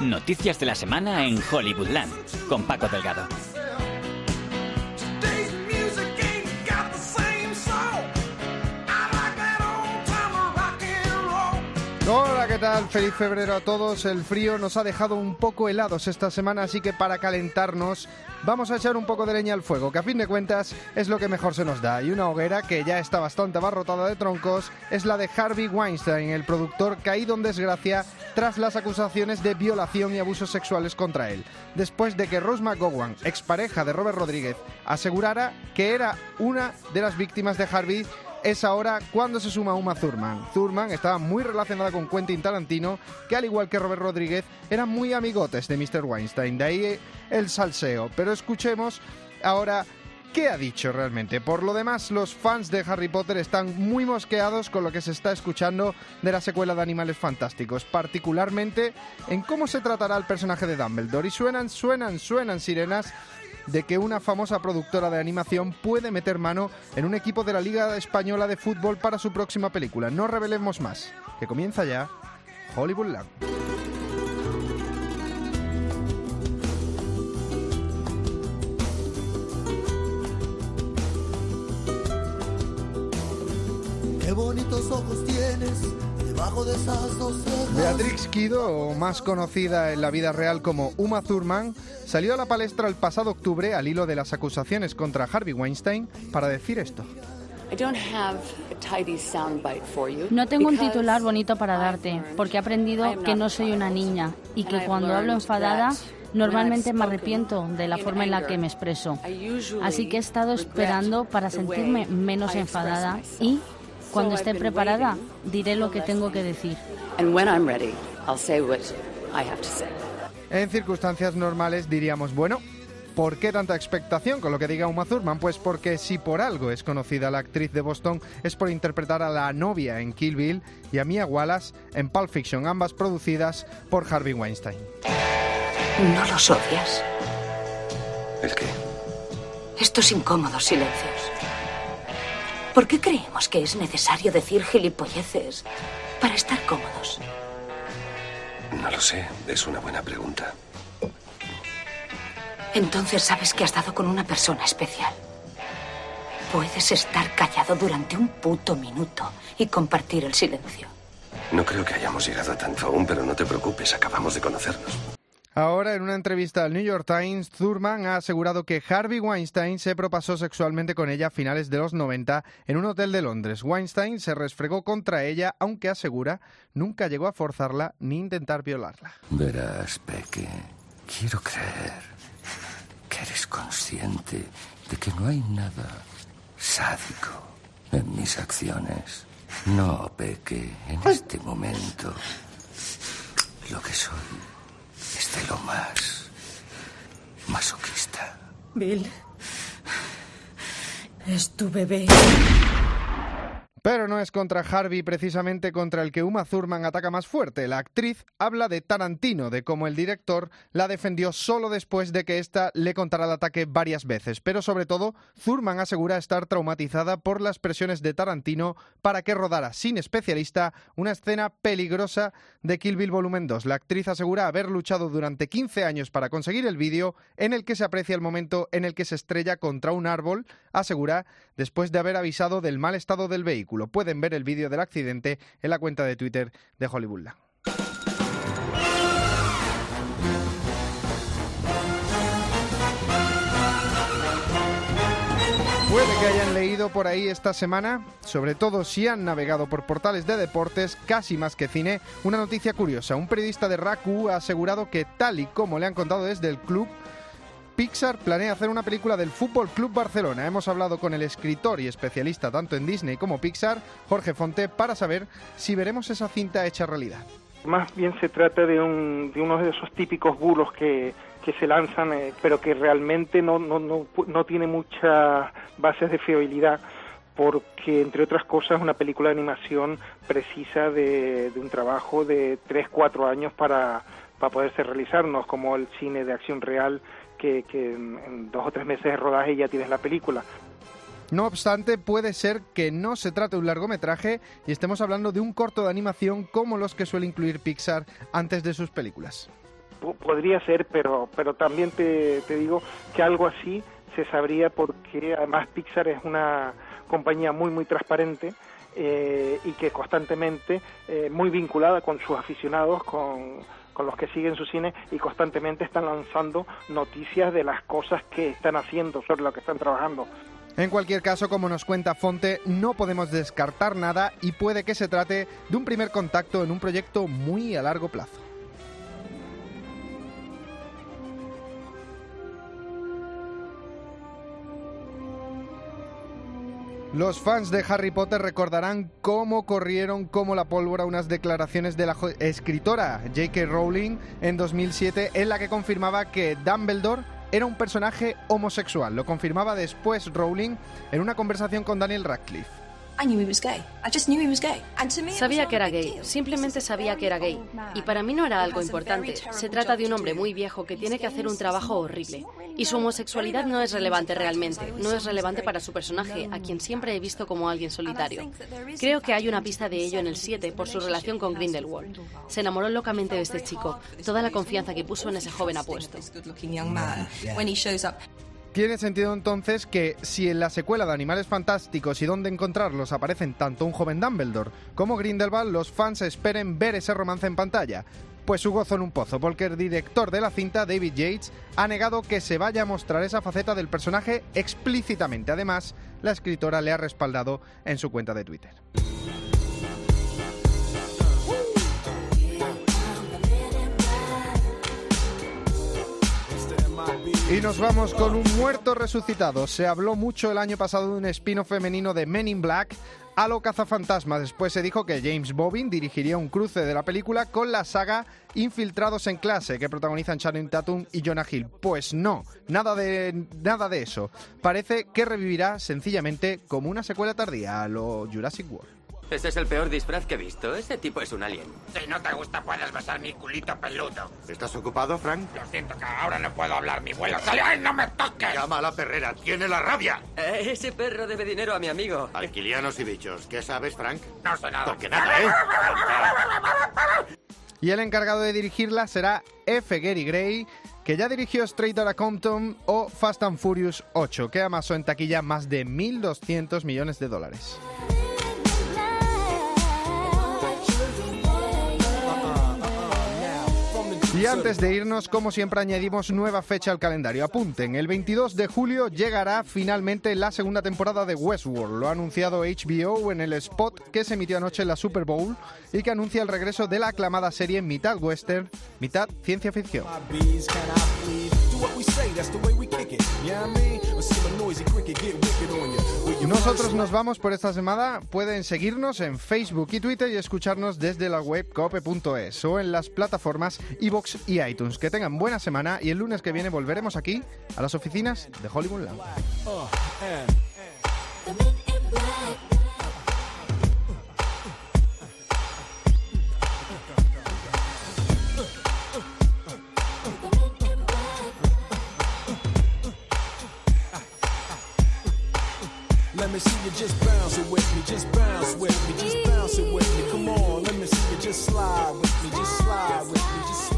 Noticias de la semana en Hollywoodland con Paco Delgado. Hola, ¿qué tal? Feliz febrero a todos. El frío nos ha dejado un poco helados esta semana, así que para calentarnos vamos a echar un poco de leña al fuego, que a fin de cuentas es lo que mejor se nos da. Y una hoguera que ya está bastante abarrotada de troncos es la de Harvey Weinstein, el productor caído en desgracia tras las acusaciones de violación y abusos sexuales contra él, después de que Rose McGowan, expareja de Robert Rodríguez, asegurara que era una de las víctimas de Harvey es ahora cuando se suma Uma Thurman. Thurman estaba muy relacionada con Quentin Tarantino, que al igual que Robert Rodríguez, eran muy amigotes de Mr. Weinstein, de ahí el salseo. Pero escuchemos ahora qué ha dicho realmente. Por lo demás, los fans de Harry Potter están muy mosqueados con lo que se está escuchando de la secuela de Animales Fantásticos, particularmente en cómo se tratará el personaje de Dumbledore. Y suenan, suenan, suenan sirenas de que una famosa productora de animación puede meter mano en un equipo de la Liga Española de Fútbol para su próxima película. No revelemos más, que comienza ya Hollywoodland. Qué bonitos ojos tienes debajo de esas dos cejas. Beatrix Kido, o más conocida en la vida real como Uma Thurman, salió a la palestra el pasado octubre al hilo de las acusaciones contra Harvey Weinstein para decir esto. No tengo un titular bonito para darte, porque he aprendido que no soy una niña y que cuando hablo enfadada normalmente me arrepiento de la forma en la que me expreso. Así que he estado esperando para sentirme menos enfadada y, cuando esté preparada, diré lo que tengo que decir. En circunstancias normales diríamos, bueno, ¿por qué tanta expectación con lo que diga Uma Thurman? Pues porque si por algo es conocida la actriz de Boston es por interpretar a la novia en Kill Bill y a Mia Wallace en Pulp Fiction, ambas producidas por Harvey Weinstein. ¿No los odias? ¿El qué? Estos incómodos silencios. ¿Por qué creemos que es necesario decir gilipolleces para estar cómodos? No lo sé, es una buena pregunta. Entonces sabes que has dado con una persona especial. Puedes estar callado durante un puto minuto y compartir el silencio. No creo que hayamos llegado a tanto aún, pero no te preocupes, acabamos de conocernos. Ahora, en una entrevista al New York Times, Thurman ha asegurado que Harvey Weinstein se propasó sexualmente con ella a finales de los 90 en un hotel de Londres. Weinstein se resfregó contra ella, aunque asegura nunca llegó a forzarla ni intentar violarla. Verás, Peque, quiero creer que eres consciente de que no hay nada sádico en mis acciones. No, Peque, en este momento lo que soy es de lo más masoquista. Bill, es tu bebé. Pero no es contra Harvey precisamente contra el que Uma Thurman ataca más fuerte. La actriz habla de Tarantino, de cómo el director la defendió solo después de que ésta le contara el ataque varias veces. Pero sobre todo, Thurman asegura estar traumatizada por las presiones de Tarantino para que rodara sin especialista una escena peligrosa de Kill Bill Volumen 2. La actriz asegura haber luchado durante 15 años para conseguir el vídeo en el que se aprecia el momento en el que se estrella contra un árbol, asegura, después de haber avisado del mal estado del vehículo. Pueden ver el vídeo del accidente en la cuenta de Twitter de Hollywoodland. Puede que hayan leído por ahí esta semana, sobre todo si han navegado por portales de deportes, casi más que cine, una noticia curiosa. Un periodista de RACU ha asegurado que tal y como le han contado desde el club, Pixar planea hacer una película del Fútbol Club Barcelona. Hemos hablado con el escritor y especialista tanto en Disney como Pixar, Jorge Fonte, para saber si veremos esa cinta hecha realidad. Más bien se trata de, un, de uno de esos típicos bulos que, se lanzan, eh, pero que realmente no, no, no, tiene muchas bases de fiabilidad porque entre otras cosas una película de animación precisa de, un trabajo de 3-4 años para, para poderse realizar, no es como el cine de acción real que, que en, dos o tres meses de rodaje ya tienes la película. No obstante, puede ser que no se trate de un largometraje y estemos hablando de un corto de animación como los que suele incluir Pixar antes de sus películas. podría ser, pero, pero también te, te digo que algo así se sabría porque además Pixar es una compañía muy, muy transparente eh, y que constantemente, eh, muy vinculada con sus aficionados, con, con los que siguen su cine y constantemente están lanzando noticias de las cosas que están haciendo, sobre lo que están trabajando. En cualquier caso, como nos cuenta Fonte, no podemos descartar nada y puede que se trate de un primer contacto en un proyecto muy a largo plazo. Los fans de Harry Potter recordarán cómo corrieron como la pólvora unas declaraciones de la escritora J.K. Rowling en 2007 en la que confirmaba que Dumbledore era un personaje homosexual. Lo confirmaba después Rowling en una conversación con Daniel Radcliffe. Sabía que era gay, simplemente sabía que era gay. Y para mí no era algo importante. Se trata de un hombre muy viejo que tiene que hacer un trabajo horrible. Y su homosexualidad no es relevante realmente. No es relevante para su personaje, a quien siempre he visto como alguien solitario. Creo que hay una pista de ello en el 7 por su relación con Grindelwald. Se enamoró locamente de este chico. Toda la confianza que puso en ese joven apuesto. Tiene sentido entonces que si en la secuela de Animales Fantásticos y Dónde Encontrarlos aparecen tanto un joven Dumbledore como Grindelwald, los fans esperen ver ese romance en pantalla. Pues su gozo en un pozo, porque el director de la cinta, David Yates, ha negado que se vaya a mostrar esa faceta del personaje explícitamente. Además, la escritora le ha respaldado en su cuenta de Twitter. Y nos vamos con un muerto resucitado. Se habló mucho el año pasado de un espino femenino de Men in Black a lo cazafantasmas. Después se dijo que James Bobbin dirigiría un cruce de la película con la saga Infiltrados en clase que protagonizan Channing Tatum y Jonah Hill. Pues no, nada de nada de eso. Parece que revivirá sencillamente como una secuela tardía a lo Jurassic World. Ese es el peor disfraz que he visto. Ese tipo es un alien. Si no te gusta, puedes besar mi culito peludo. ¿Estás ocupado, Frank? Lo siento que ahora no puedo hablar. Mi vuelo sale. ¡Ay, no me toques! Llama a la perrera. Tiene la rabia. Eh, ese perro debe dinero a mi amigo. Alquilianos y bichos. ¿Qué sabes, Frank? No sé nada. Porque nada, ¿eh? y el encargado de dirigirla será F. Gary Gray, que ya dirigió Straight Outta Compton o Fast and Furious 8, que amasó en taquilla más de 1.200 millones de dólares. Y antes de irnos, como siempre, añadimos nueva fecha al calendario. Apunten, el 22 de julio llegará finalmente la segunda temporada de Westworld. Lo ha anunciado HBO en el spot que se emitió anoche en la Super Bowl y que anuncia el regreso de la aclamada serie mitad western, mitad ciencia ficción. Nosotros nos vamos por esta semana. Pueden seguirnos en Facebook y Twitter y escucharnos desde la web cope.es o en las plataformas iBox y iTunes. Que tengan buena semana y el lunes que viene volveremos aquí a las oficinas de Hollywood Land. Let me see you just bounce it with me, just bounce with me, just bounce it with me. Come on, let me see you just slide with me, just slide with me, just slide.